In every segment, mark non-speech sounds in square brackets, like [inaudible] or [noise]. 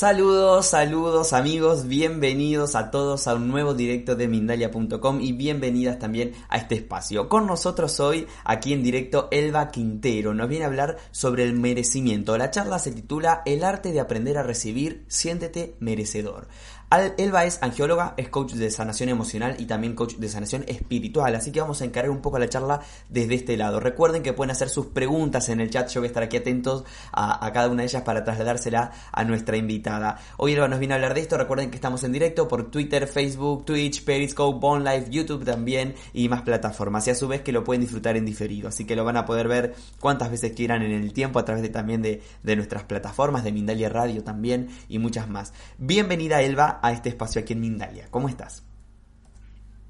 Saludos, saludos amigos, bienvenidos a todos a un nuevo directo de Mindalia.com y bienvenidas también a este espacio. Con nosotros hoy, aquí en directo, Elba Quintero nos viene a hablar sobre el merecimiento. La charla se titula El arte de aprender a recibir, siéntete merecedor. Elba es angióloga, es coach de sanación emocional y también coach de sanación espiritual, así que vamos a encarar un poco la charla desde este lado. Recuerden que pueden hacer sus preguntas en el chat, yo voy a estar aquí atentos a, cada una de ellas para trasladársela a nuestra invitada. Hoy Elba nos viene a hablar de esto, recuerden que estamos en directo por Twitter, Facebook, Twitch, Periscope, Bone YouTube también y más plataformas, y a su vez que lo pueden disfrutar en diferido, así que lo van a poder ver cuantas veces quieran en el tiempo a través de, también de, de nuestras plataformas, de Mindalia Radio también y muchas más. Bienvenida Elba a este espacio aquí en Mindalia. ¿Cómo estás?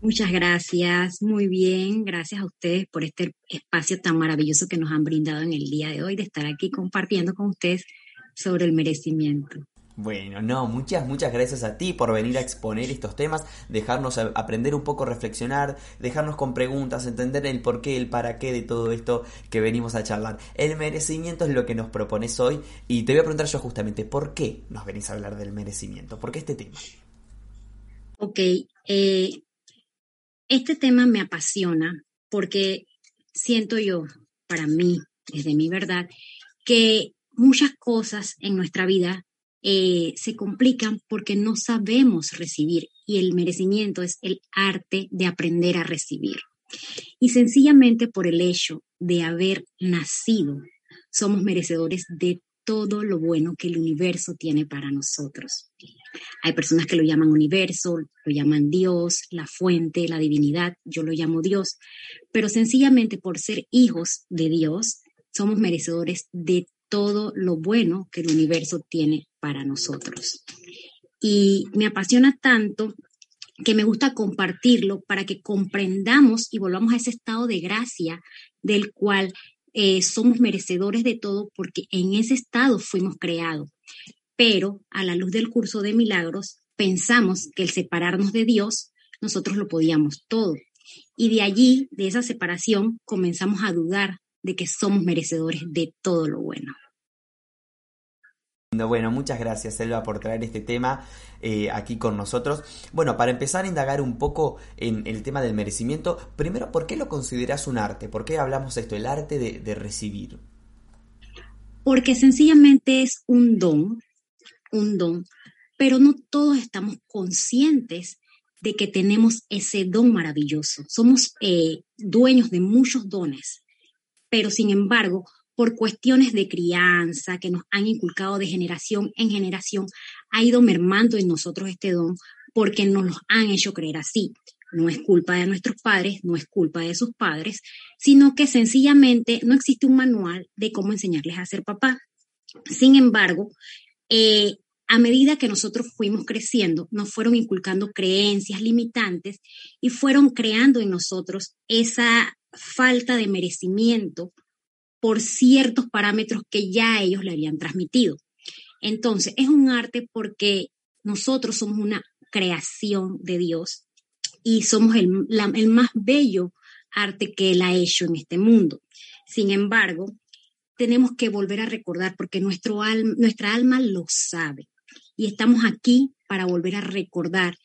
Muchas gracias, muy bien. Gracias a ustedes por este espacio tan maravilloso que nos han brindado en el día de hoy de estar aquí compartiendo con ustedes sobre el merecimiento. Bueno, no, muchas, muchas gracias a ti por venir a exponer estos temas, dejarnos aprender un poco, reflexionar, dejarnos con preguntas, entender el por qué, el para qué de todo esto que venimos a charlar. El merecimiento es lo que nos propones hoy y te voy a preguntar yo justamente, ¿por qué nos venís a hablar del merecimiento? ¿Por qué este tema? Ok, eh, este tema me apasiona porque siento yo, para mí, desde mi verdad, que muchas cosas en nuestra vida eh, se complican porque no sabemos recibir y el merecimiento es el arte de aprender a recibir. Y sencillamente por el hecho de haber nacido, somos merecedores de todo lo bueno que el universo tiene para nosotros. Hay personas que lo llaman universo, lo llaman Dios, la fuente, la divinidad, yo lo llamo Dios, pero sencillamente por ser hijos de Dios, somos merecedores de todo lo bueno que el universo tiene para nosotros. Y me apasiona tanto que me gusta compartirlo para que comprendamos y volvamos a ese estado de gracia del cual eh, somos merecedores de todo porque en ese estado fuimos creados. Pero a la luz del curso de milagros, pensamos que el separarnos de Dios, nosotros lo podíamos todo. Y de allí, de esa separación, comenzamos a dudar de que somos merecedores de todo lo bueno. Bueno, muchas gracias Selva por traer este tema eh, aquí con nosotros. Bueno, para empezar a indagar un poco en el tema del merecimiento, primero, ¿por qué lo consideras un arte? ¿Por qué hablamos esto, el arte de, de recibir? Porque sencillamente es un don, un don, pero no todos estamos conscientes de que tenemos ese don maravilloso. Somos eh, dueños de muchos dones, pero sin embargo, por cuestiones de crianza que nos han inculcado de generación en generación, ha ido mermando en nosotros este don porque nos lo han hecho creer así. No es culpa de nuestros padres, no es culpa de sus padres, sino que sencillamente no existe un manual de cómo enseñarles a ser papá. Sin embargo, eh, a medida que nosotros fuimos creciendo, nos fueron inculcando creencias limitantes y fueron creando en nosotros esa falta de merecimiento por ciertos parámetros que ya ellos le habían transmitido. Entonces, es un arte porque nosotros somos una creación de Dios y somos el, el más bello arte que Él ha hecho en este mundo. Sin embargo, tenemos que volver a recordar porque nuestro nuestra alma lo sabe y estamos aquí para volver a recordar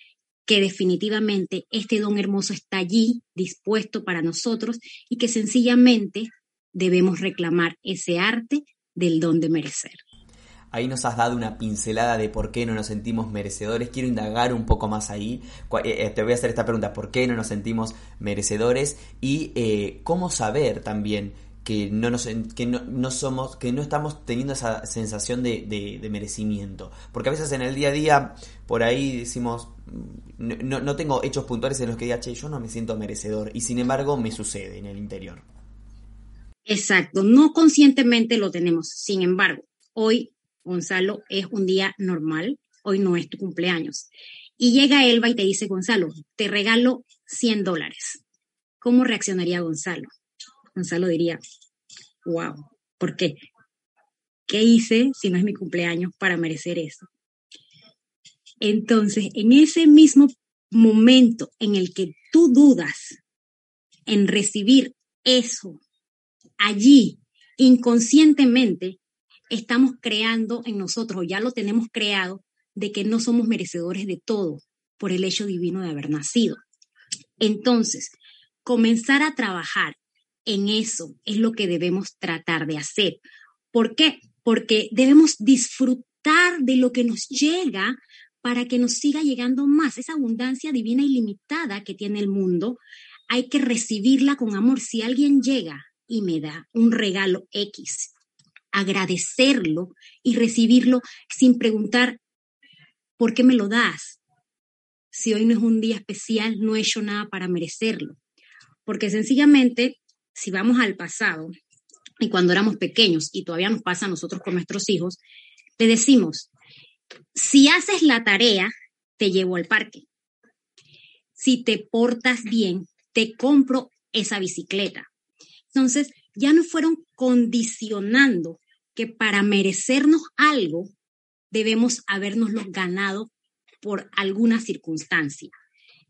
que definitivamente este don hermoso está allí, dispuesto para nosotros y que sencillamente debemos reclamar ese arte del don de merecer. Ahí nos has dado una pincelada de por qué no nos sentimos merecedores. Quiero indagar un poco más ahí. Eh, eh, te voy a hacer esta pregunta, ¿por qué no nos sentimos merecedores? Y eh, cómo saber también que no nos que no, somos que no estamos teniendo esa sensación de, merecimiento porque a veces en el día a día por ahí decimos no, no tengo hechos puntuales en los que diga che yo no me siento merecedor y sin embargo me sucede en el interior exacto no conscientemente lo tenemos sin embargo hoy Gonzalo es un día normal hoy no es tu cumpleaños y llega Elba y te dice Gonzalo te regalo 100 dólares ¿cómo reaccionaría Gonzalo? Gonzalo diría, wow, ¿por qué? ¿Qué hice si no es mi cumpleaños para merecer eso? Entonces, en ese mismo momento en el que tú dudas en recibir eso allí inconscientemente, estamos creando en nosotros, o ya lo tenemos creado, de que no somos merecedores de todo por el hecho divino de haber nacido. Entonces, comenzar a trabajar en eso es lo que debemos tratar de hacer. ¿Por qué? Porque debemos disfrutar de lo que nos llega para que nos siga llegando más. Esa abundancia divina ilimitada que tiene el mundo, hay que recibirla con amor. Si alguien llega y me da un regalo X, agradecerlo y recibirlo sin preguntar, ¿por qué me lo das? Si hoy no es un día especial, no he hecho nada para merecerlo. Porque sencillamente, si vamos al pasado, y cuando éramos pequeños, y todavía nos pasa a nosotros con nuestros hijos, le decimos, si haces la tarea, te llevo al parque. Si te portas bien, te compro esa bicicleta. Entonces, ya nos fueron condicionando que para merecernos algo debemos habernoslo ganado por alguna circunstancia.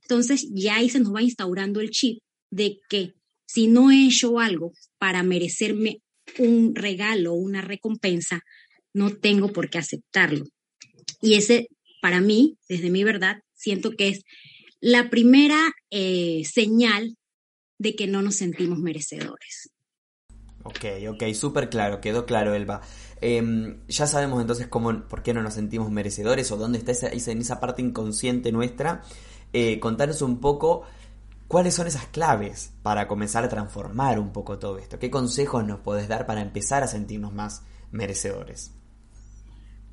Entonces, ya ahí se nos va instaurando el chip de que si no he hecho algo para merecerme un regalo una recompensa, no tengo por qué aceptarlo. Y ese, para mí, desde mi verdad, siento que es la primera eh, señal de que no nos sentimos merecedores. Ok, ok, súper claro, quedó claro, Elba. Em, ya sabemos entonces cómo, por qué no nos sentimos merecedores o dónde está esa, en esa parte inconsciente nuestra. Eh, contanos un poco cuáles son esas claves para comenzar a transformar un poco todo esto. ¿Qué consejos nos podés dar para empezar a sentirnos más merecedores?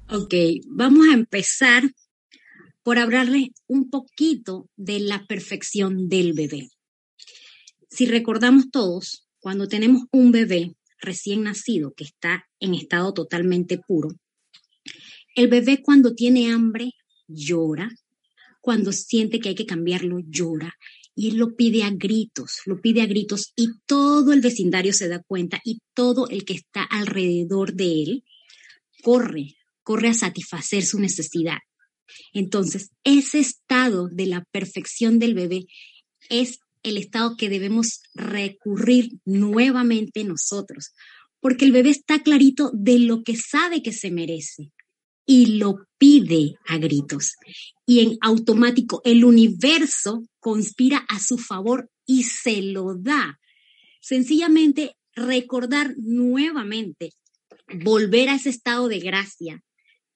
Ok, vamos a empezar por hablarles un poquito de la perfección del bebé. Si recordamos todos, cuando tenemos un bebé recién nacido que está en estado totalmente puro, el bebé cuando tiene hambre llora, cuando siente que hay que cambiarlo llora y él lo pide a gritos, lo pide a gritos y todo el vecindario se da cuenta y todo el que está alrededor de él corre corre a satisfacer su necesidad. Entonces, ese estado de la perfección del bebé es el estado que debemos recurrir nuevamente nosotros, porque el bebé está clarito de lo que sabe que se merece y lo pide a gritos. Y en automático el universo conspira a su favor y se lo da. Sencillamente recordar nuevamente, volver a ese estado de gracia,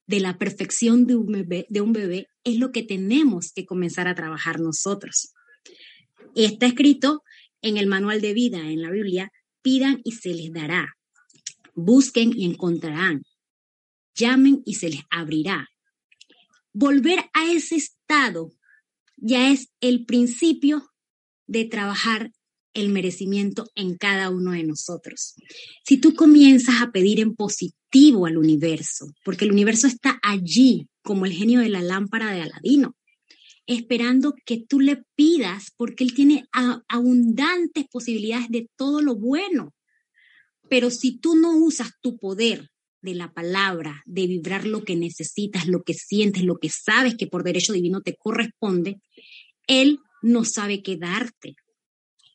de la perfección de un, bebé, de un bebé es lo que tenemos que comenzar a trabajar nosotros. Está escrito en el manual de vida, en la Biblia, pidan y se les dará, busquen y encontrarán, llamen y se les abrirá. Volver a ese estado ya es el principio de trabajar el merecimiento en cada uno de nosotros. Si tú comienzas a pedir en positivo al universo, porque el universo está allí como el genio de la lámpara de Aladino, esperando que tú le pidas porque él tiene abundantes posibilidades de todo lo bueno. Pero si tú no usas tu poder de la palabra, de vibrar lo que necesitas, lo que sientes, lo que sabes que por derecho divino te corresponde, él no sabe qué darte.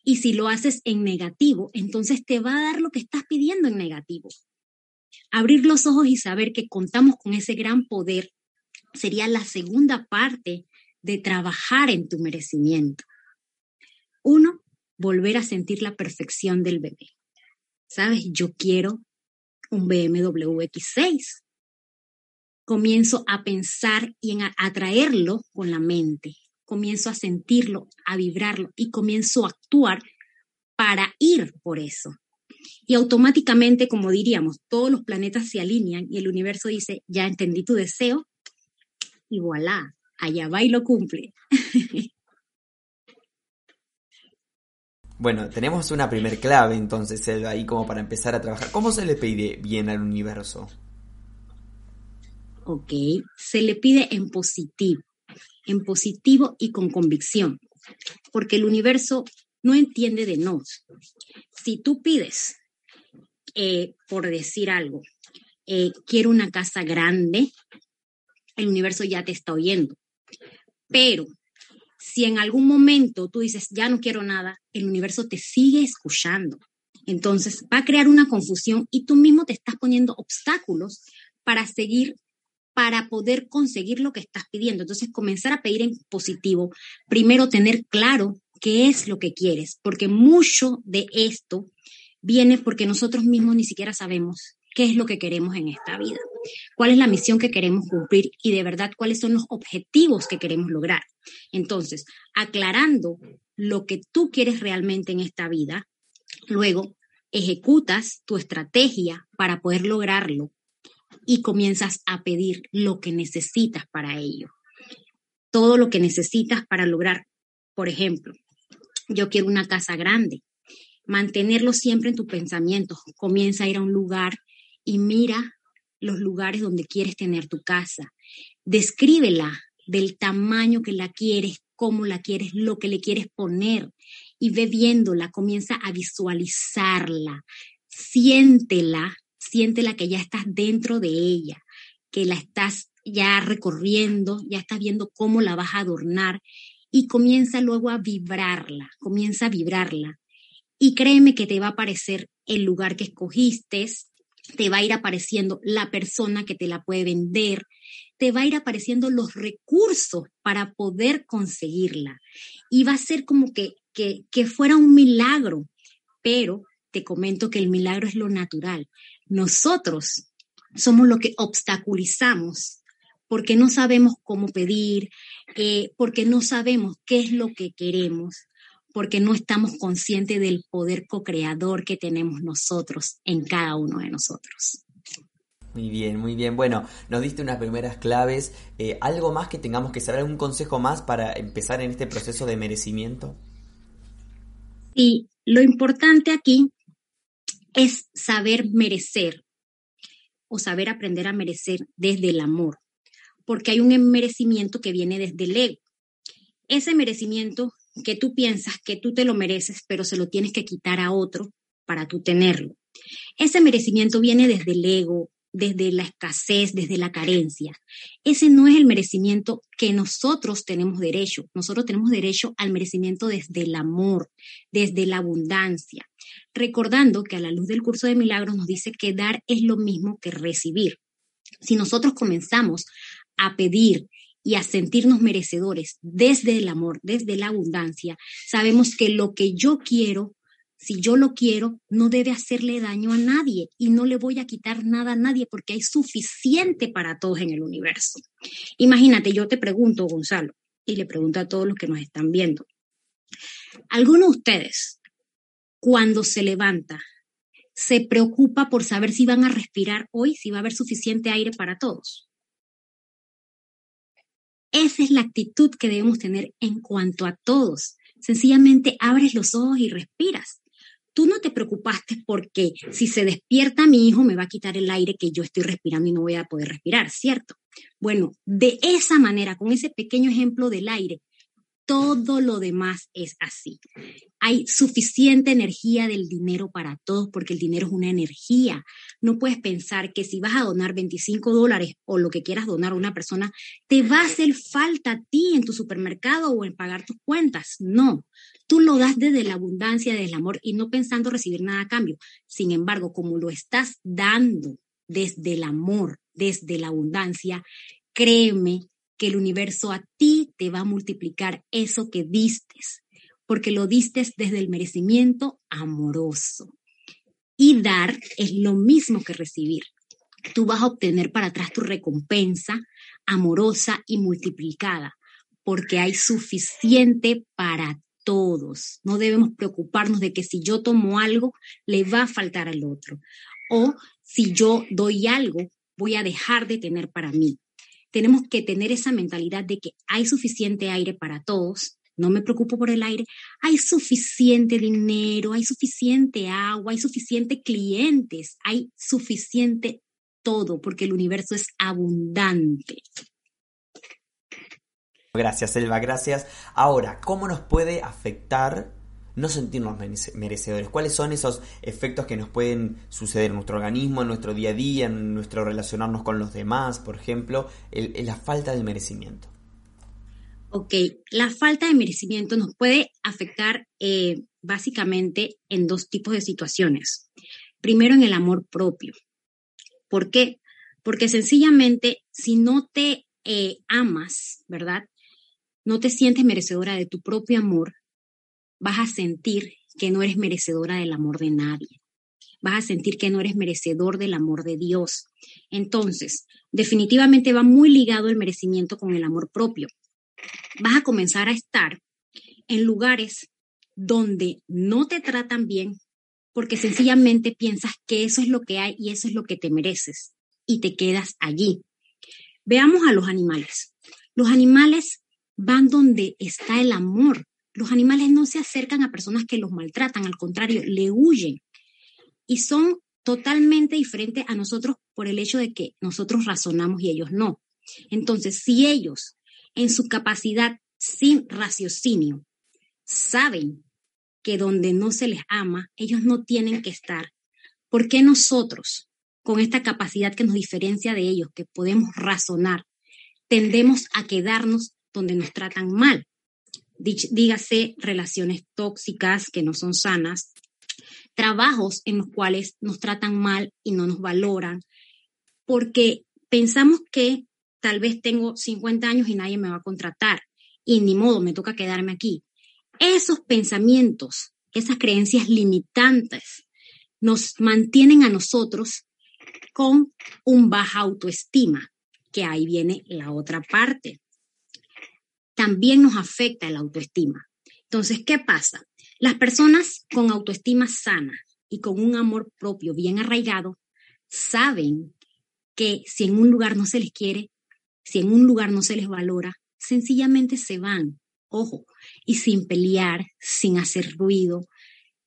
Y si lo haces en negativo, entonces te va a dar lo que estás pidiendo en negativo. Abrir los ojos y saber que contamos con ese gran poder sería la segunda parte de trabajar en tu merecimiento. Uno, volver a sentir la perfección del bebé. ¿Sabes? Yo quiero un BMW X6. Comienzo a pensar y a atraerlo con la mente comienzo a sentirlo, a vibrarlo y comienzo a actuar para ir por eso. Y automáticamente, como diríamos, todos los planetas se alinean y el universo dice, ya entendí tu deseo y voilà, allá va y lo cumple. Bueno, tenemos una primer clave entonces, ahí como para empezar a trabajar. ¿Cómo se le pide bien al universo? Ok, se le pide en positivo en positivo y con convicción, porque el universo no entiende de nos. Si tú pides, eh, por decir algo, eh, quiero una casa grande, el universo ya te está oyendo. Pero si en algún momento tú dices, ya no quiero nada, el universo te sigue escuchando Entonces va a crear una confusión y tú mismo te estás poniendo obstáculos para seguir, para poder conseguir lo que estás pidiendo. Entonces comenzar a pedir en positivo. Primero tener claro qué es lo que quieres, porque mucho de esto viene porque nosotros mismos ni siquiera sabemos qué es lo que queremos en esta vida, cuál es la misión que queremos cumplir y de verdad cuáles son los objetivos que queremos lograr. Entonces, aclarando lo que tú quieres realmente en esta vida, luego ejecutas tu estrategia para poder lograrlo y comienzas a pedir lo que necesitas para ello. Todo lo que necesitas para lograr, por ejemplo, yo quiero una casa grande. Mantenerlo siempre en tu pensamiento. Comienza a ir a un lugar y mira los lugares donde quieres tener tu casa. Descríbela del tamaño que la quieres, cómo la quieres, lo que le quieres poner. Y ve viéndola, comienza a visualizarla. Siéntela, siéntela que ya estás dentro de ella, que la estás ya recorriendo, ya estás viendo cómo la vas a adornar y comienza luego a vibrarla, comienza a vibrarla. Y créeme que te va a aparecer el lugar que escogiste, te va a ir apareciendo la persona que te la puede vender, te va a ir apareciendo los recursos para poder conseguirla. Y va a ser como que, que, que fuera un milagro, pero te comento que el milagro es lo natural. Nosotros somos lo que obstaculizamos porque no sabemos cómo pedir, eh, porque no sabemos qué es lo que queremos, porque no estamos conscientes del poder co-creador que tenemos nosotros en cada uno de nosotros. Muy bien, muy bien. Bueno, nos diste unas primeras claves. Eh, ¿Algo más que tengamos que saber? ¿Algún consejo más para empezar en este proceso de merecimiento? Sí, lo importante aquí es saber merecer o saber aprender a merecer desde el amor porque hay un merecimiento que viene desde el ego. Ese merecimiento que tú piensas que tú te lo mereces, pero se lo tienes que quitar a otro para tú tenerlo. Ese merecimiento viene desde el ego, desde la escasez, desde la carencia. Ese no es el merecimiento que nosotros tenemos derecho. Nosotros tenemos derecho al merecimiento desde el amor, desde la abundancia. Recordando que a la luz del curso de milagros nos dice que dar es lo mismo que recibir. Si nosotros comenzamos a pedir y a sentirnos merecedores desde el amor, desde la abundancia, sabemos que lo que yo quiero, si yo lo quiero, no debe hacerle daño a nadie y no le voy a quitar nada a nadie porque hay suficiente para todos en el universo. Imagínate, yo te pregunto, Gonzalo, y le pregunto a todos los que nos están viendo, ¿alguno de ustedes, cuando se levanta, se preocupa por saber si van a respirar hoy, si va a haber suficiente aire para todos? Esa es la actitud que debemos tener en cuanto a todos. Sencillamente abres los ojos y respiras. Tú no te preocupaste porque si se despierta mi hijo me va a quitar el aire que yo estoy respirando y no voy a poder respirar, ¿cierto? Bueno, de esa manera, con ese pequeño ejemplo del aire, todo lo demás es así. Hay suficiente energía del dinero para todos porque el dinero es una energía. No puedes pensar que si vas a donar 25 dólares o lo que quieras donar a una persona, te va a hacer falta a ti en tu supermercado o en pagar tus cuentas. No, tú lo das desde la abundancia, desde el amor y no pensando recibir nada a cambio. Sin embargo, como lo estás dando desde el amor, desde la abundancia, créeme que el universo a ti te va a multiplicar eso que distes, porque lo distes desde el merecimiento amoroso. Y dar es lo mismo que recibir. Tú vas a obtener para atrás tu recompensa amorosa y multiplicada, porque hay suficiente para todos. No debemos preocuparnos de que si yo tomo algo, le va a faltar al otro. O si yo doy algo, voy a dejar de tener para mí tenemos que tener esa mentalidad de que hay suficiente aire para todos, no me preocupo por el aire, hay suficiente dinero, hay suficiente agua, hay suficiente clientes, hay suficiente todo, porque el universo es abundante. Gracias, Elba, gracias. Ahora, ¿cómo nos puede afectar no sentirnos merecedores. ¿Cuáles son esos efectos que nos pueden suceder en nuestro organismo, en nuestro día a día, en nuestro relacionarnos con los demás, por ejemplo, la falta de merecimiento? Ok, la falta de merecimiento nos puede afectar eh, básicamente en dos tipos de situaciones. Primero, en el amor propio. ¿Por qué? Porque sencillamente, si no te eh, amas, ¿verdad? No te sientes merecedora de tu propio amor, vas a sentir que no eres merecedora del amor de nadie. Vas a sentir que no eres merecedor del amor de Dios. Entonces, definitivamente va muy ligado el merecimiento con el amor propio. Vas a comenzar a estar en lugares donde no te tratan bien porque sencillamente piensas que eso es lo que hay y eso es lo que te mereces y te quedas allí. Veamos a los animales. Los animales van donde está el amor. Los animales no se acercan a personas que los maltratan, al contrario, le huyen. Y son totalmente diferentes a nosotros por el hecho de que nosotros razonamos y ellos no. Entonces, si ellos, en su capacidad sin raciocinio, saben que donde no se les ama, ellos no tienen que estar. ¿Por qué nosotros, con esta capacidad que nos diferencia de ellos, que podemos razonar, tendemos a quedarnos donde nos tratan mal? Dígase relaciones tóxicas que no son sanas, trabajos en los cuales nos tratan mal y no nos valoran, porque pensamos que tal vez tengo 50 años y nadie me va a contratar y ni modo, me toca quedarme aquí. Esos pensamientos, esas creencias limitantes, nos mantienen a nosotros con un baja autoestima, que ahí viene la otra parte. También nos afecta la autoestima. Entonces, ¿qué pasa? Las personas con autoestima sana y con un amor propio bien arraigado saben que si en un lugar no se les quiere, si en un lugar no se les valora, sencillamente se van ojo, y sin pelear, sin hacer ruido.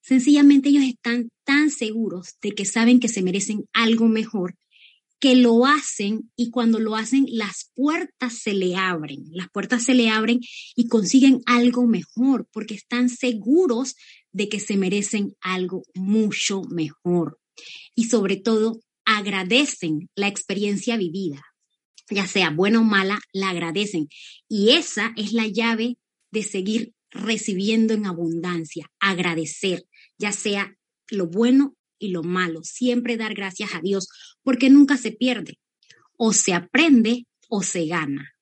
Sencillamente ellos están tan seguros de que saben que se merecen algo mejor que lo hacen y cuando lo hacen las puertas se le abren, las puertas se le abren y consiguen algo mejor porque están seguros de que se merecen algo mucho mejor y sobre todo agradecen la experiencia vivida, ya sea buena o mala, la agradecen. Y esa es la llave de seguir recibiendo en abundancia, agradecer, ya sea lo bueno y lo malo, siempre dar gracias a Dios, porque nunca se pierde, o se aprende o se gana.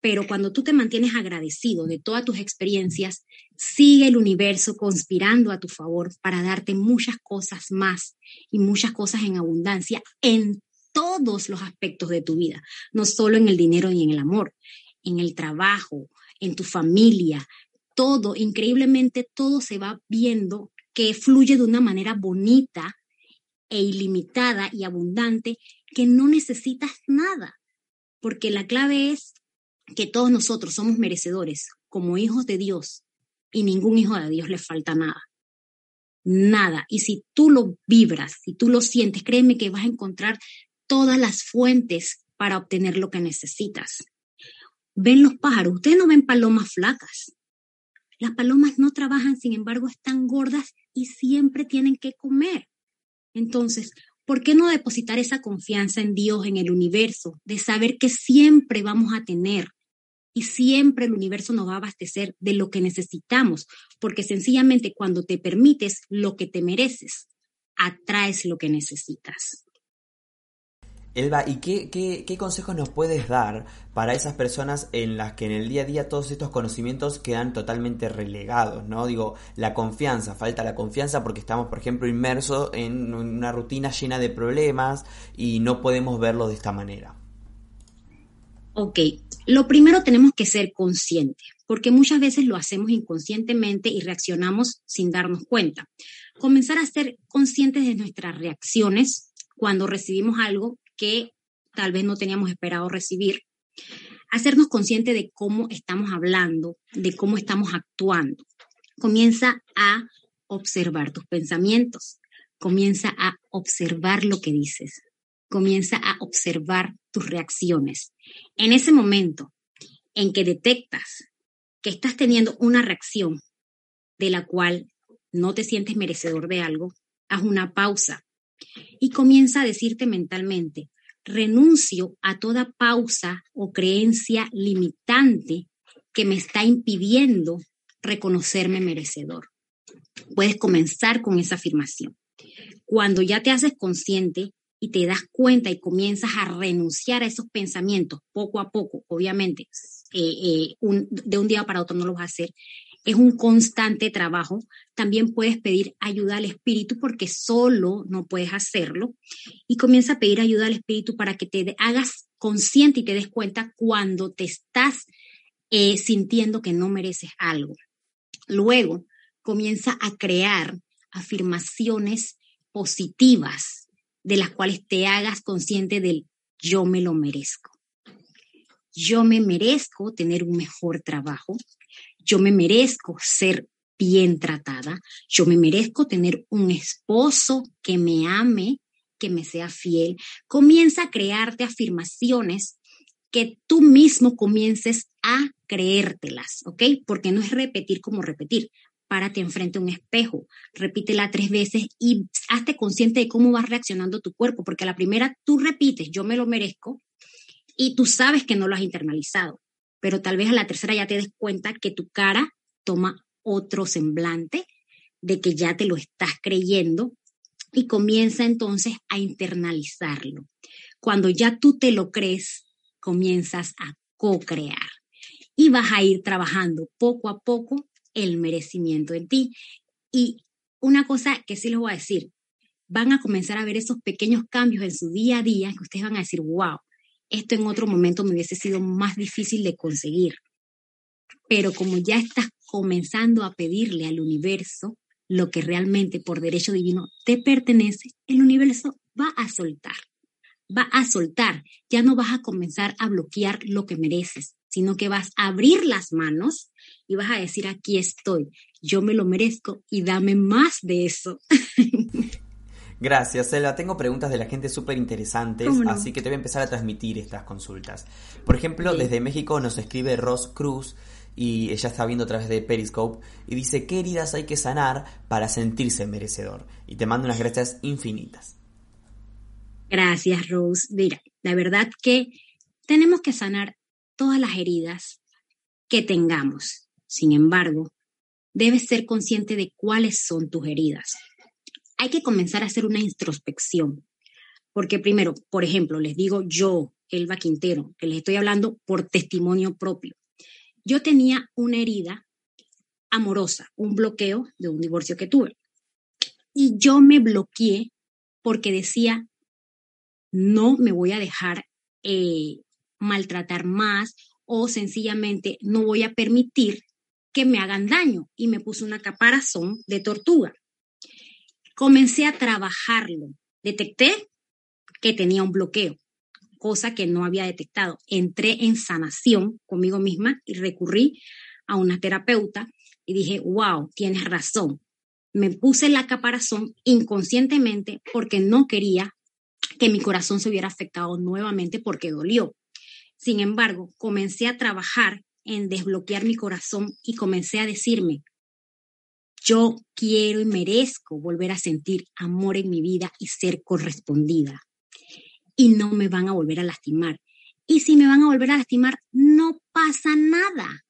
Pero cuando tú te mantienes agradecido de todas tus experiencias, sigue el universo conspirando a tu favor para darte muchas cosas más y muchas cosas en abundancia en todos los aspectos de tu vida, no solo en el dinero y en el amor, en el trabajo, en tu familia, todo, increíblemente todo se va viendo que fluye de una manera bonita e ilimitada y abundante que no necesitas nada, porque la clave es que todos nosotros somos merecedores como hijos de Dios y ningún hijo de Dios le falta nada. Nada. Y si tú lo vibras, si tú lo sientes, créeme que vas a encontrar todas las fuentes para obtener lo que necesitas ven los pájaros. Ustedes no ven palomas flacas. Las palomas no trabajan, sin embargo, están gordas y siempre tienen que comer. Entonces, ¿por qué no depositar esa confianza en Dios, en el universo, de saber que siempre vamos a tener y siempre el universo nos va a abastecer de lo que necesitamos? Porque sencillamente cuando te permites lo que te mereces, atraes lo que necesitas. Elba, ¿y qué, consejos nos puedes dar para esas personas en las que en el día a día todos estos conocimientos quedan totalmente relegados, ¿no? Digo, la confianza, falta la confianza porque estamos, por ejemplo, inmersos en una rutina llena de problemas y no podemos verlo de esta manera. Ok, lo primero tenemos que ser conscientes, porque muchas veces lo hacemos inconscientemente y reaccionamos sin darnos cuenta. Comenzar a ser conscientes de nuestras reacciones cuando recibimos algo que tal vez no teníamos esperado recibir, hacernos consciente de cómo estamos hablando, de cómo estamos actuando. Comienza a observar tus pensamientos, comienza a observar lo que dices, comienza a observar tus reacciones. En ese momento en que detectas que estás teniendo una reacción de la cual no te sientes merecedor de algo, haz una pausa y comienza a decirte mentalmente, renuncio a toda pausa o creencia limitante que me está impidiendo reconocerme merecedor. puedes comenzar con esa afirmación. Cuando ya te haces consciente y te das cuenta y comienzas a renunciar a esos pensamientos poco a poco, obviamente, eh, eh, de un día para otro no lo vas a hacer, es un constante trabajo. También puedes pedir ayuda al espíritu porque solo no puedes hacerlo. Y comienza a pedir ayuda al espíritu para que te hagas consciente y te des cuenta cuando te estás eh, sintiendo que no mereces algo. Luego comienza a crear afirmaciones positivas de las cuales te hagas consciente del yo me lo merezco. Yo me merezco tener un mejor trabajo. Yo me merezco ser bien tratada. Yo me merezco tener un esposo que me ame, que me sea fiel. Comienza a crearte afirmaciones que tú mismo comiences a creértelas, ¿ok? Porque no es repetir como repetir párate enfrente a un espejo, repítela tres veces y hazte consciente de cómo va reaccionando tu cuerpo, porque a la primera tú repites, yo me lo merezco, y tú sabes que no lo has internalizado, pero tal vez a la tercera ya te des cuenta que tu cara toma otro semblante, de que ya te lo estás creyendo y comienza entonces a internalizarlo. Cuando ya tú te lo crees, comienzas a co-crear y vas a ir trabajando poco a poco el merecimiento en ti. Y una cosa que sí les voy a decir, van a comenzar a ver esos pequeños cambios en su día a día que ustedes van a decir, wow, esto en otro momento me hubiese sido más difícil de conseguir. Pero como ya estás comenzando a pedirle al universo lo que realmente por derecho divino te pertenece, el universo va a soltar, va a soltar. Ya no vas a comenzar a bloquear lo que mereces, sino que vas a abrir las manos y vas a decir, aquí estoy, yo me lo merezco y dame más de eso. [laughs] Gracias, Selva. Tengo preguntas de la gente súper interesantes, así que te voy a empezar a transmitir estas consultas. Por ejemplo, desde México nos escribe Ross Cruz y ella está viendo a través de Periscope y dice, ¿qué heridas hay que sanar para sentirse merecedor? Y te mando unas gracias infinitas. Gracias, Rose. Mira, la verdad que tenemos que sanar todas las heridas que tengamos. Sin embargo, debes ser consciente de cuáles son tus heridas. Hay que comenzar a hacer una introspección. Porque primero, por ejemplo, les digo yo, Elba Quintero, que les estoy hablando por testimonio propio. Yo tenía una herida amorosa, un bloqueo de un divorcio que tuve. Y yo me bloqueé porque decía, no me voy a dejar eh, maltratar más o sencillamente no voy a permitir que me hagan daño y me puse una caparazón de tortuga. Comencé a trabajarlo. Detecté que tenía un bloqueo, cosa que no había detectado. Entré en sanación conmigo misma y recurrí a una terapeuta y dije, wow, tienes razón. Me puse la caparazón inconscientemente porque no quería que mi corazón se hubiera afectado nuevamente porque dolió. Sin embargo, comencé a trabajar en desbloquear mi corazón y comencé a decirme, yo quiero y merezco volver a sentir amor en mi vida y ser correspondida. Y no me van a volver a lastimar. Y si me van a volver a lastimar, no pasa nada.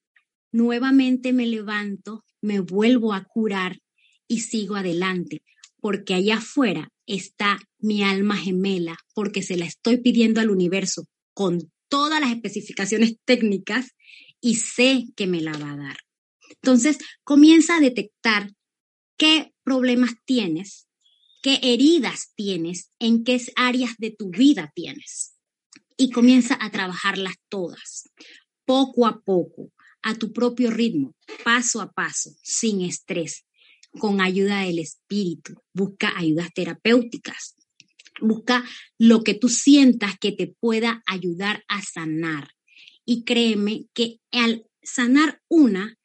Nuevamente me levanto, me vuelvo a curar y sigo adelante, porque allá afuera está mi alma gemela, porque se la estoy pidiendo al universo con todas las especificaciones técnicas y sé que me la va a dar. Entonces, comienza a detectar qué problemas tienes, qué heridas tienes, en qué áreas de tu vida tienes. Y comienza a trabajarlas todas, poco a poco, a tu propio ritmo, paso a paso, sin estrés, con ayuda del espíritu. Busca ayudas terapéuticas. Busca lo que tú sientas que te pueda ayudar a sanar. Y créeme que al sanar una,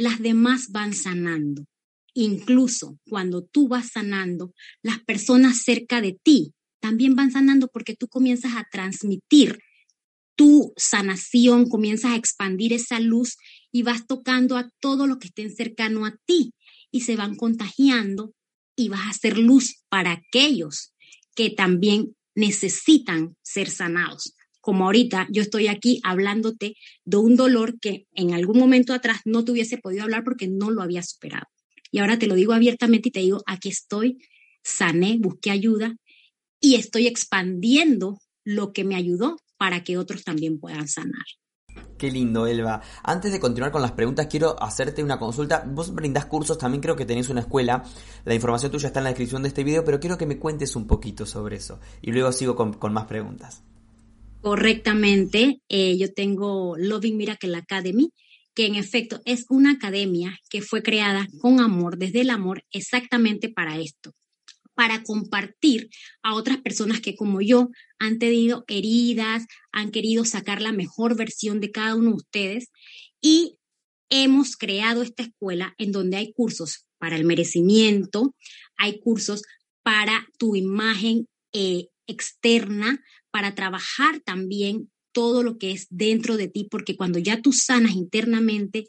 las demás van sanando. Incluso cuando tú vas sanando, las personas cerca de ti también van sanando porque tú comienzas a transmitir tu sanación, comienzas a expandir esa luz y vas tocando a todo lo que estén cercano a ti y se van contagiando y vas a hacer luz para aquellos que también necesitan ser sanados. Como ahorita yo estoy aquí hablándote de un dolor que en algún momento atrás no te hubiese podido hablar porque no lo había superado. Y ahora te lo digo abiertamente y te digo, aquí estoy, sané, busqué ayuda y estoy expandiendo lo que me ayudó para que otros también puedan sanar. Qué lindo, Elba. Antes de continuar con las preguntas, quiero hacerte una consulta. Vos brindás cursos, también creo que tenés una escuela. La información tuya está en la descripción de este video, pero quiero que me cuentes un poquito sobre eso. Y luego sigo con, más preguntas. Correctamente. Eh, yo tengo Loving Miracle Academy, que en efecto es una academia que fue creada con amor, desde el amor, exactamente para esto para compartir a otras personas que como yo han tenido heridas, han querido sacar la mejor versión de cada uno de ustedes y hemos creado esta escuela en donde hay cursos para el merecimiento, hay cursos para tu imagen eh, externa, para trabajar también todo lo que es dentro de ti, porque cuando ya tú sanas internamente,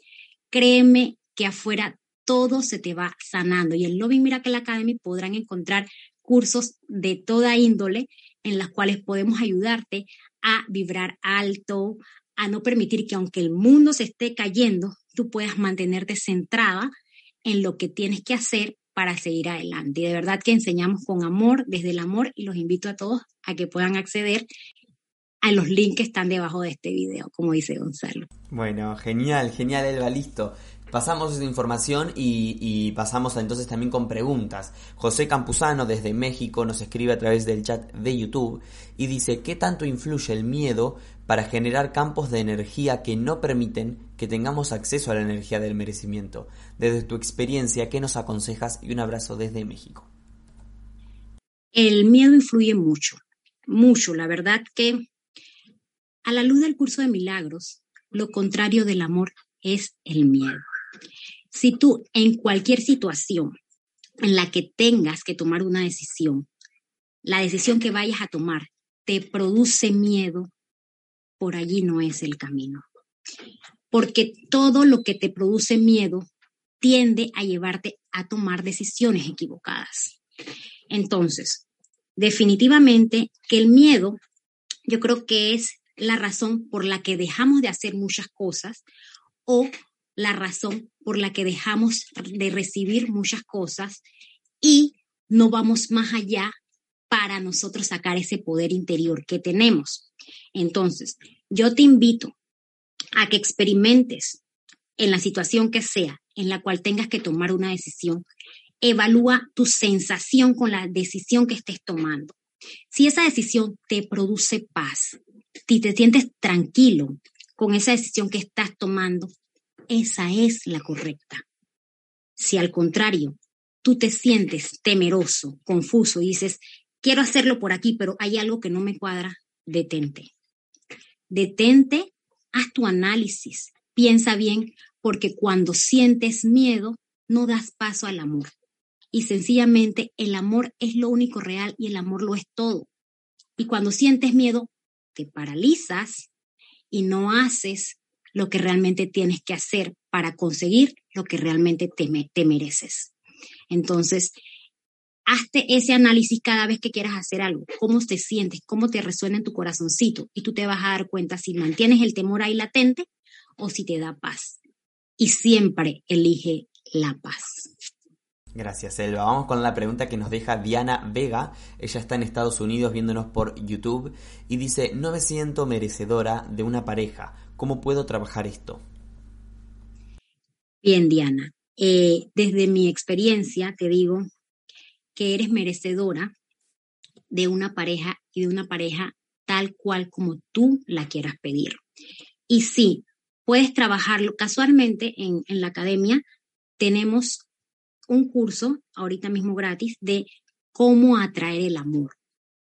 créeme que afuera todo se te va sanando. Y en Loving Miracle Academy podrán encontrar cursos de toda índole en las cuales podemos ayudarte a vibrar alto, a no permitir que aunque el mundo se esté cayendo, tú puedas mantenerte centrada en lo que tienes que hacer para seguir adelante. Y de verdad que enseñamos con amor, desde el amor, y los invito a todos a que puedan acceder a los links que están debajo de este video, como dice Gonzalo. Bueno, genial, genial, Elba, listo. Pasamos esa información y, pasamos entonces también con preguntas. José Campuzano desde México nos escribe a través del chat de YouTube y dice, ¿qué tanto influye el miedo para generar campos de energía que no permiten que tengamos acceso a la energía del merecimiento? Desde tu experiencia, ¿qué nos aconsejas? Y un abrazo desde México. El miedo influye mucho, mucho. La verdad que a la luz del curso de milagros, lo contrario del amor es el miedo. Si tú en cualquier situación en la que tengas que tomar una decisión, la decisión que vayas a tomar te produce miedo, por allí no es el camino. Porque todo lo que te produce miedo tiende a llevarte a tomar decisiones equivocadas. Entonces, definitivamente que el miedo yo creo que es la razón por la que dejamos de hacer muchas cosas o la razón por la que dejamos de recibir muchas cosas y no vamos más allá para nosotros sacar ese poder interior que tenemos. Entonces, yo te invito a que experimentes en la situación que sea en la cual tengas que tomar una decisión, evalúa tu sensación con la decisión que estés tomando. Si esa decisión te produce paz, si te sientes tranquilo con esa decisión que estás tomando, esa es la correcta. Si al contrario, tú te sientes temeroso, confuso y dices, quiero hacerlo por aquí, pero hay algo que no me cuadra, detente. Detente, haz tu análisis, piensa bien, porque cuando sientes miedo, no das paso al amor. Y sencillamente el amor es lo único real y el amor lo es todo. Y cuando sientes miedo, te paralizas y no haces lo que realmente tienes que hacer para conseguir lo que realmente te, te mereces. Entonces, hazte ese análisis cada vez que quieras hacer algo, cómo te sientes, cómo te resuena en tu corazoncito y tú te vas a dar cuenta si mantienes el temor ahí latente o si te da paz. Y siempre elige la paz. Gracias, Elba. Vamos con la pregunta que nos deja Diana Vega. Ella está en Estados Unidos viéndonos por YouTube y dice, no me siento merecedora de una pareja. ¿Cómo puedo trabajar esto? Bien, Diana. Eh, desde mi experiencia te digo que eres merecedora de una pareja y de una pareja tal cual como tú la quieras pedir. Y sí, puedes trabajarlo. Casualmente en, en la academia tenemos un curso, ahorita mismo gratis, de cómo atraer el amor.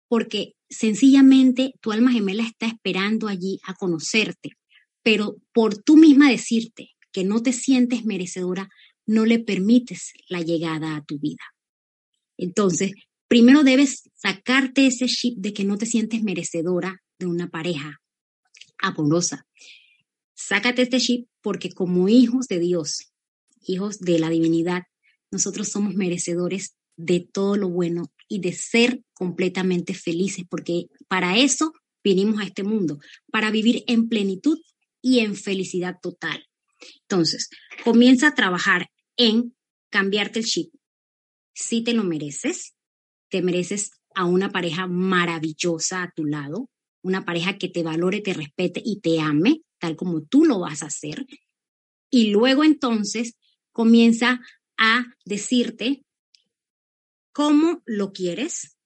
Porque sencillamente tu alma gemela está esperando allí a conocerte, pero por tú misma decirte que no te sientes merecedora, no le permites la llegada a tu vida. Entonces, primero debes sacarte ese chip de que no te sientes merecedora de una pareja amorosa. Sácate este chip porque como hijos de Dios, hijos de la divinidad, nosotros somos merecedores de todo lo bueno y de ser completamente felices, porque para eso vinimos a este mundo, para vivir en plenitud y en felicidad total. Entonces, comienza a trabajar en cambiarte el chip. Si te lo mereces, te mereces a una pareja maravillosa a tu lado, una pareja que te valore, te respete y te ame, tal como tú lo vas a hacer. Y luego entonces comienza a decirte cómo lo quieres,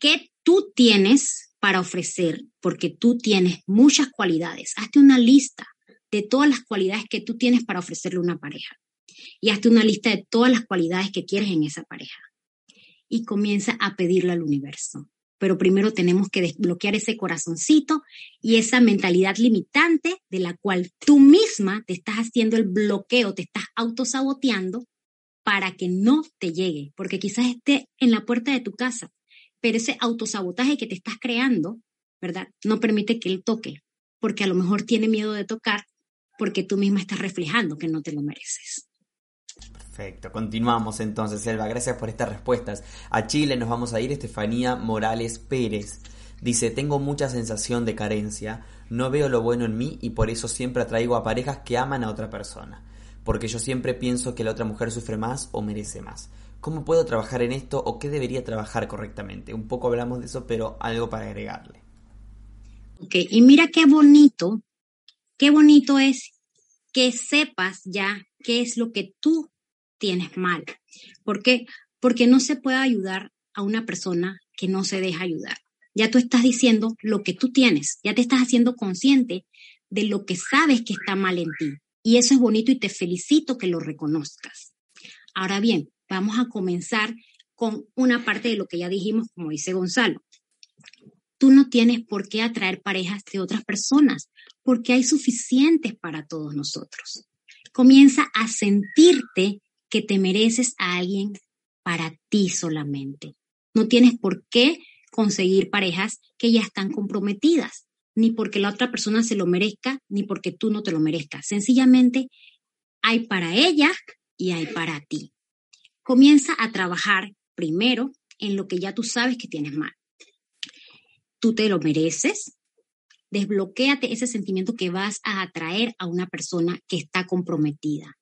qué tú tienes para ofrecer, porque tú tienes muchas cualidades. Hazte una lista de todas las cualidades que tú tienes para ofrecerle a una pareja. Y hazte una lista de todas las cualidades que quieres en esa pareja. Y comienza a pedirle al universo. Pero primero tenemos que desbloquear ese corazoncito y esa mentalidad limitante de la cual tú misma te estás haciendo el bloqueo, te estás autosaboteando para que no te llegue, porque quizás esté en la puerta de tu casa, pero ese autosabotaje que te estás creando, ¿verdad? No permite que él toque, porque a lo mejor tiene miedo de tocar, porque tú misma estás reflejando que no te lo mereces. Perfecto, continuamos entonces, Elba. Gracias por estas respuestas. A Chile nos vamos a ir, Estefanía Morales Pérez. Dice, tengo mucha sensación de carencia, no veo lo bueno en mí y por eso siempre atraigo a parejas que aman a otra persona, porque yo siempre pienso que la otra mujer sufre más o merece más. ¿Cómo puedo trabajar en esto o qué debería trabajar correctamente? Un poco hablamos de eso, pero algo para agregarle. Ok, y mira qué bonito, qué bonito es que sepas ya qué es lo que tú tienes mal. ¿Por qué? Porque no se puede ayudar a una persona que no se deja ayudar. Ya tú estás diciendo lo que tú tienes, ya te estás haciendo consciente de lo que sabes que está mal en ti. Y eso es bonito y te felicito que lo reconozcas. Ahora bien, vamos a comenzar con una parte de lo que ya dijimos, como dice Gonzalo. Tú no tienes por qué atraer parejas de otras personas, porque hay suficientes para todos nosotros. Comienza a sentirte que te mereces a alguien para ti solamente. No tienes por qué conseguir parejas que ya están comprometidas, ni porque la otra persona se lo merezca, ni porque tú no te lo merezcas. Sencillamente hay para ella y hay para ti comienza a trabajar primero en lo que ya tú sabes que tienes mal. Tú te lo mereces. Desbloquéate ese sentimiento que vas a atraer a una persona que está comprometida.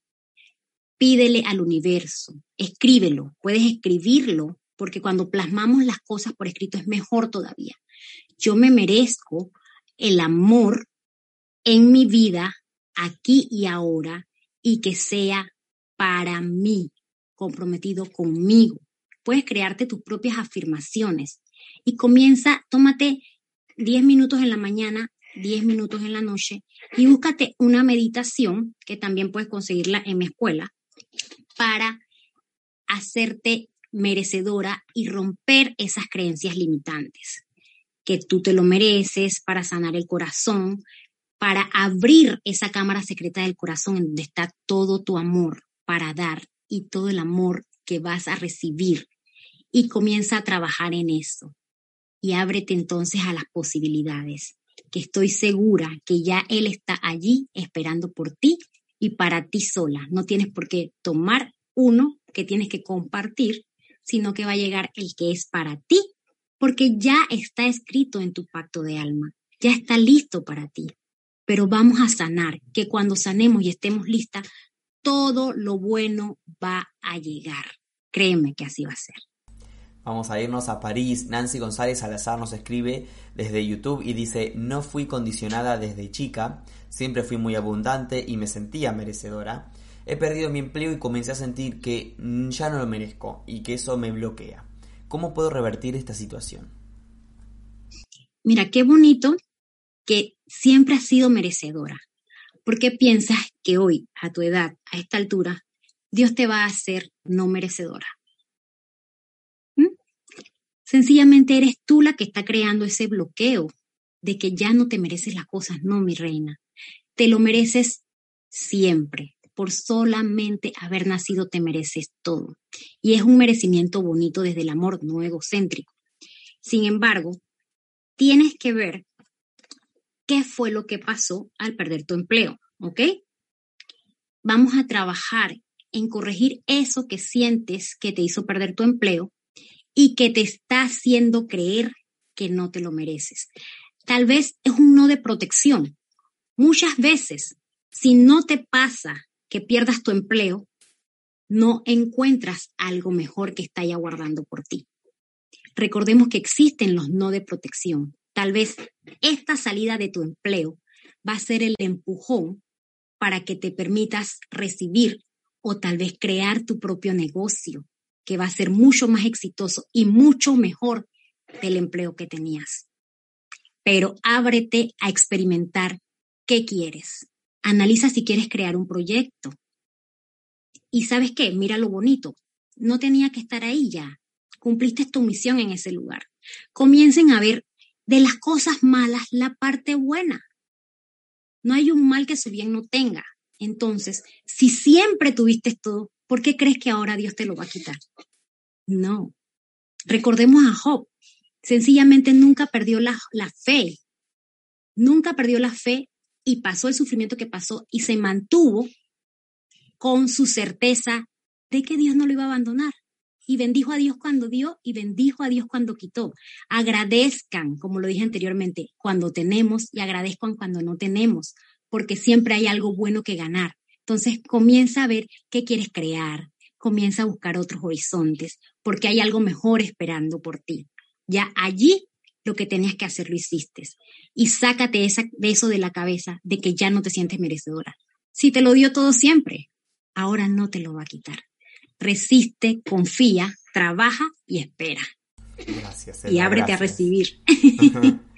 Pídele al universo, escríbelo, puedes escribirlo, porque cuando plasmamos las cosas por escrito es mejor todavía. Yo me merezco el amor en mi vida, aquí y ahora, y que sea para mí, comprometido conmigo. Puedes crearte tus propias afirmaciones y comienza, tómate 10 minutos en la mañana, 10 minutos en la noche y búscate una meditación que también puedes conseguirla en mi escuela para hacerte merecedora y romper esas creencias limitantes, que tú te lo mereces para sanar el corazón, para abrir esa cámara secreta del corazón en donde está todo tu amor para dar y todo el amor que vas a recibir. Y comienza a trabajar en eso. Y ábrete entonces a las posibilidades, que estoy segura que ya Él está allí esperando por ti y para ti sola. No tienes por qué tomar uno que tienes que compartir, sino que va a llegar el que es para ti, porque ya está escrito en tu pacto de alma, ya está listo para ti. Pero vamos a sanar, que cuando sanemos y estemos listas, todo lo bueno va a llegar. Créeme que así va a ser. Vamos a irnos a París. Nancy González Salazar nos escribe desde YouTube y dice, no fui condicionada desde chica, siempre fui muy abundante y me sentía merecedora. He perdido mi empleo y comencé a sentir que ya no lo merezco y que eso me bloquea. ¿Cómo puedo revertir esta situación? Mira, qué bonito que siempre has sido merecedora. ¿Por qué piensas que hoy, a tu edad, a esta altura, Dios te va a hacer no merecedora? Sencillamente eres tú la que está creando ese bloqueo de que ya no te mereces las cosas. No, mi reina. Te lo mereces siempre. Por solamente haber nacido te mereces todo. Y es un merecimiento bonito desde el amor no egocéntrico. Sin embargo, tienes que ver qué fue lo que pasó al perder tu empleo, ¿ok? Vamos a trabajar en corregir eso que sientes que te hizo perder tu empleo y que te está haciendo creer que no te lo mereces. Tal vez es un no de protección. Muchas veces, si no te pasa que pierdas tu empleo, no encuentras algo mejor que está ya guardando por ti. Recordemos que existen los no de protección. Tal vez esta salida de tu empleo va a ser el empujón para que te permitas recibir o tal vez crear tu propio negocio, que va a ser mucho más exitoso y mucho mejor del empleo que tenías. Pero ábrete a experimentar qué quieres. Analiza si quieres crear un proyecto. Y sabes qué, mira lo bonito. No tenía que estar ahí ya. Cumpliste tu misión en ese lugar. Comiencen a ver de las cosas malas la parte buena. No hay un mal que su bien no tenga. Entonces, si siempre tuviste todo, ¿por qué crees que ahora Dios te lo va a quitar? No. Recordemos a Job. Sencillamente nunca perdió la, la fe. Nunca perdió la fe y pasó el sufrimiento que pasó y se mantuvo con su certeza de que Dios no lo iba a abandonar. Y bendijo a Dios cuando dio y bendijo a Dios cuando quitó. Agradezcan, como lo dije anteriormente, cuando tenemos y agradezcan cuando no tenemos, porque siempre hay algo bueno que ganar. Entonces comienza a ver qué quieres crear, comienza a buscar otros horizontes, porque hay algo mejor esperando por ti. Ya allí lo que tenías que hacer lo hiciste. Y sácate esa, de eso de la cabeza, de que ya no te sientes merecedora. Si te lo dio todo siempre, ahora no te lo va a quitar. Resiste, confía, trabaja y espera. Gracias. y ábrete a recibir. [laughs]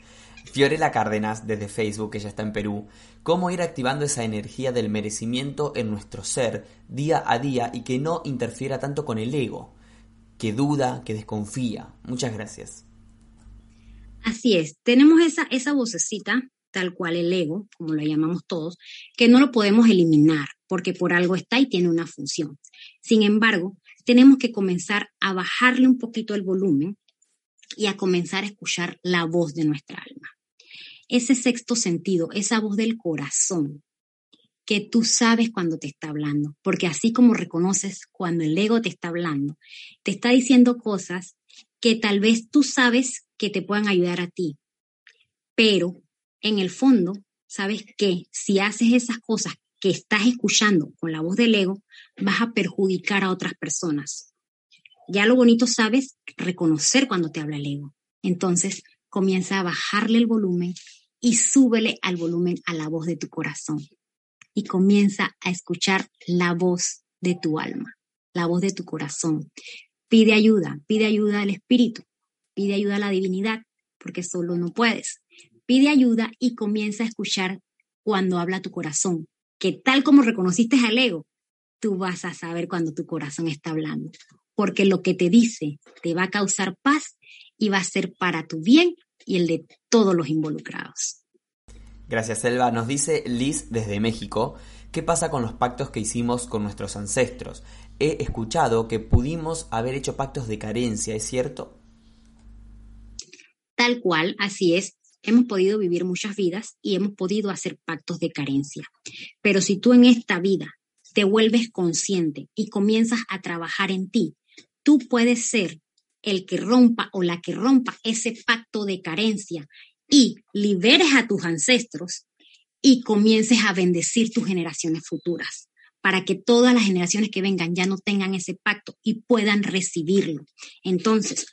Fiorella Cárdenas, desde Facebook, ella está en Perú, cómo ir activando esa energía del merecimiento en nuestro ser día a día y que no interfiera tanto con el ego, que duda, que desconfía. Muchas gracias. Así es, tenemos esa, esa vocecita, tal cual el ego, como lo llamamos todos, que no lo podemos eliminar porque por algo está y tiene una función. Sin embargo, tenemos que comenzar a bajarle un poquito el volumen y a comenzar a escuchar la voz de nuestra alma. Ese sexto sentido, esa voz del corazón, que tú sabes cuando te está hablando, porque así como reconoces cuando el ego te está hablando, te está diciendo cosas que tal vez tú sabes que te puedan ayudar a ti, pero en el fondo sabes que si haces esas cosas que estás escuchando con la voz del ego, vas a perjudicar a otras personas. Ya lo bonito sabes reconocer cuando te habla el ego. Entonces comienza a bajarle el volumen y súbele al volumen a la voz de tu corazón. Y comienza a escuchar la voz de tu alma, la voz de tu corazón. Pide ayuda, pide ayuda al Espíritu, pide ayuda a la divinidad, porque solo no puedes. Pide ayuda y comienza a escuchar cuando habla tu corazón, que tal como reconociste al ego, tú vas a saber cuando tu corazón está hablando, porque lo que te dice te va a causar paz y va a ser para tu bien y el de todos los involucrados. Gracias, Elba. Nos dice Liz desde México, ¿qué pasa con los pactos que hicimos con nuestros ancestros? He escuchado que pudimos haber hecho pactos de carencia, ¿es cierto? Tal cual, así es. Hemos podido vivir muchas vidas y hemos podido hacer pactos de carencia. Pero si tú en esta vida te vuelves consciente y comienzas a trabajar en ti, tú puedes ser el que rompa o la que rompa ese pacto de carencia y liberes a tus ancestros y comiences a bendecir tus generaciones futuras para que todas las generaciones que vengan ya no tengan ese pacto y puedan recibirlo. Entonces,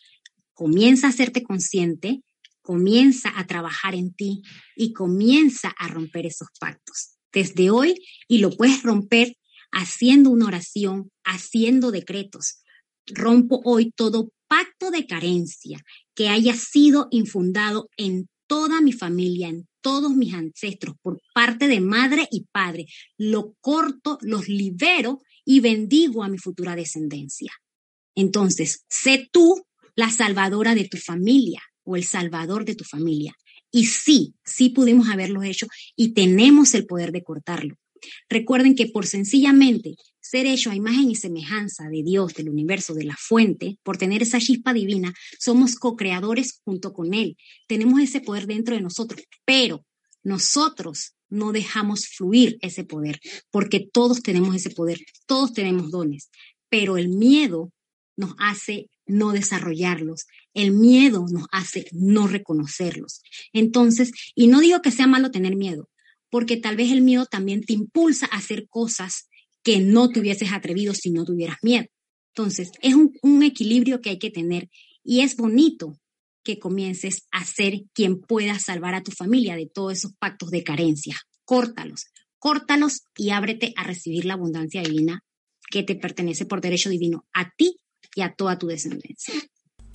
comienza a hacerte consciente, comienza a trabajar en ti y comienza a romper esos pactos desde hoy y lo puedes romper haciendo una oración, haciendo decretos. Rompo hoy todo pacto de carencia que haya sido infundado en toda mi familia, en todos mis ancestros, por parte de madre y padre. Lo corto, los libero y bendigo a mi futura descendencia. Entonces, sé tú la salvadora de tu familia o el salvador de tu familia. Y sí, sí pudimos haberlo hecho y tenemos el poder de cortarlo. Recuerden que por sencillamente ser hecho a imagen y semejanza de Dios, del universo, de la fuente, por tener esa chispa divina, somos co-creadores junto con Él. Tenemos ese poder dentro de nosotros, pero nosotros no dejamos fluir ese poder, porque todos tenemos ese poder, todos tenemos dones, pero el miedo nos hace no desarrollarlos, el miedo nos hace no reconocerlos. Entonces, y no digo que sea malo tener miedo, porque tal vez el miedo también te impulsa a hacer cosas que no te hubieses atrevido si no tuvieras miedo. Entonces, es un, un equilibrio que hay que tener y es bonito que comiences a ser quien pueda salvar a tu familia de todos esos pactos de carencia. Córtalos, córtalos y ábrete a recibir la abundancia divina que te pertenece por derecho divino a ti y a toda tu descendencia.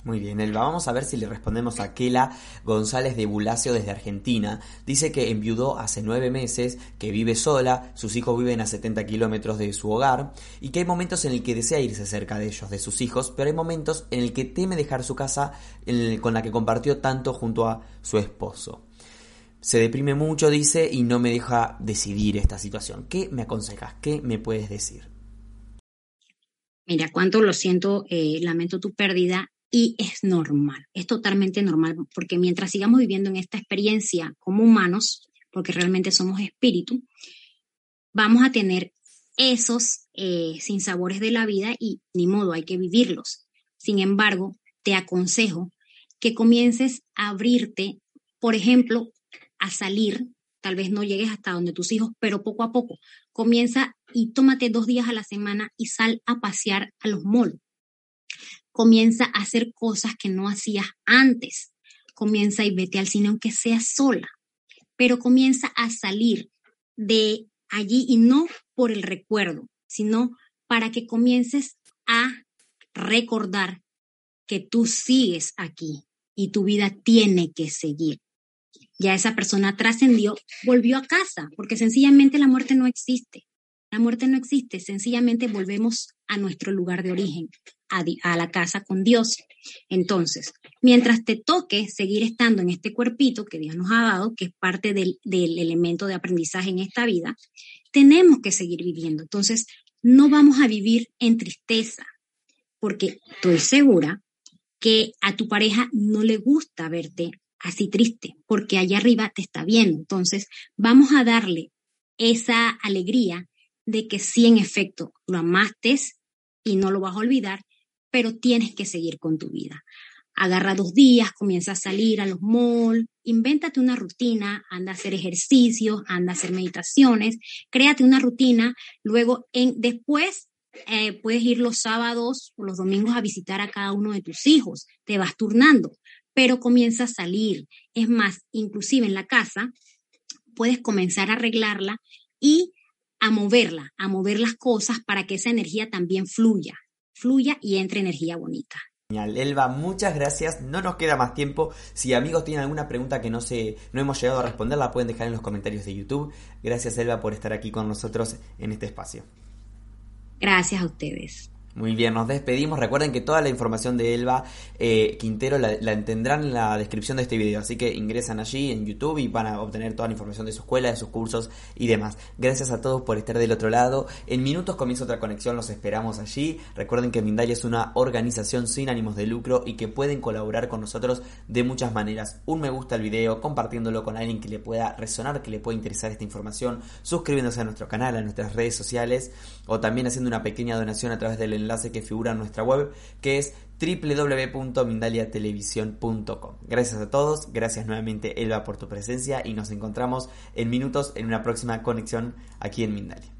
Muy bien, Elba, vamos a ver si le respondemos a Kela González de Bulacio desde Argentina. Dice que enviudó hace nueve meses, que vive sola, sus hijos viven a 70 kilómetros de su hogar y que hay momentos en el que desea irse cerca de ellos, de sus hijos, pero hay momentos en el que teme dejar su casa con la que compartió tanto junto a su esposo. Se deprime mucho, dice, y no me deja decidir esta situación. ¿Qué me aconsejas? ¿Qué me puedes decir? Mira, cuánto lo siento, eh, lamento tu pérdida y es normal, es totalmente normal, porque mientras sigamos viviendo en esta experiencia como humanos, porque realmente somos espíritu, vamos a tener esos eh, sinsabores de la vida y ni modo, hay que vivirlos. Sin embargo, te aconsejo que comiences a abrirte, por ejemplo, a salir, tal vez no llegues hasta donde tus hijos, pero poco a poco, comienza y tómate dos días a la semana y sal a pasear a los malls comienza a hacer cosas que no hacías antes. Comienza y vete al cine aunque sea sola, pero comienza a salir de allí y no por el recuerdo, sino para que comiences a recordar que tú sigues aquí y tu vida tiene que seguir. Ya esa persona trascendió, volvió a casa, porque sencillamente la muerte no existe. La muerte no existe, sencillamente volvemos a nuestro lugar de origen, a, la casa con Dios. Entonces, mientras te toque seguir estando en este cuerpito que Dios nos ha dado, que es parte del, del elemento de aprendizaje en esta vida, tenemos que seguir viviendo. Entonces, no vamos a vivir en tristeza, porque estoy segura que a tu pareja no le gusta verte así triste, porque allá arriba te está viendo. Entonces, vamos a darle esa alegría de que sí, en efecto, lo amaste y no lo vas a olvidar, pero tienes que seguir con tu vida. Agarra dos días, comienza a salir a los malls, invéntate una rutina, anda a hacer ejercicios, anda a hacer meditaciones, créate una rutina, luego en, después eh, puedes ir los sábados o los domingos a visitar a cada uno de tus hijos, te vas turnando, pero comienza a salir. Es más, inclusive en la casa, puedes comenzar a arreglarla y a moverla, a mover las cosas para que esa energía también fluya fluya y entre energía bonita. Genial, Elba, muchas gracias. No nos queda más tiempo. Si amigos tienen alguna pregunta que no se, no hemos llegado a responder, la pueden dejar en los comentarios de YouTube. Gracias, Elba, por estar aquí con nosotros en este espacio. Gracias a ustedes. Muy bien, nos despedimos. Recuerden que toda la información de Elba eh, Quintero la, la, tendrán en la descripción de este video. Así que ingresan allí en YouTube y van a obtener toda la información de su escuela, de sus cursos y demás. Gracias a todos por estar del otro lado. En minutos comienza otra conexión, los esperamos allí. Recuerden que Mindalia es una organización sin ánimos de lucro y que pueden colaborar con nosotros de muchas maneras. Un me gusta al video, compartiéndolo con alguien que le pueda resonar, que le pueda interesar esta información, suscribiéndose a nuestro canal, a nuestras redes sociales o también haciendo una pequeña donación a través del enlace que figura en nuestra web, que es www.mindaliatelevisión.com. Gracias a todos, gracias nuevamente Elba por tu presencia y nos encontramos en minutos en una próxima conexión aquí en Mindalia.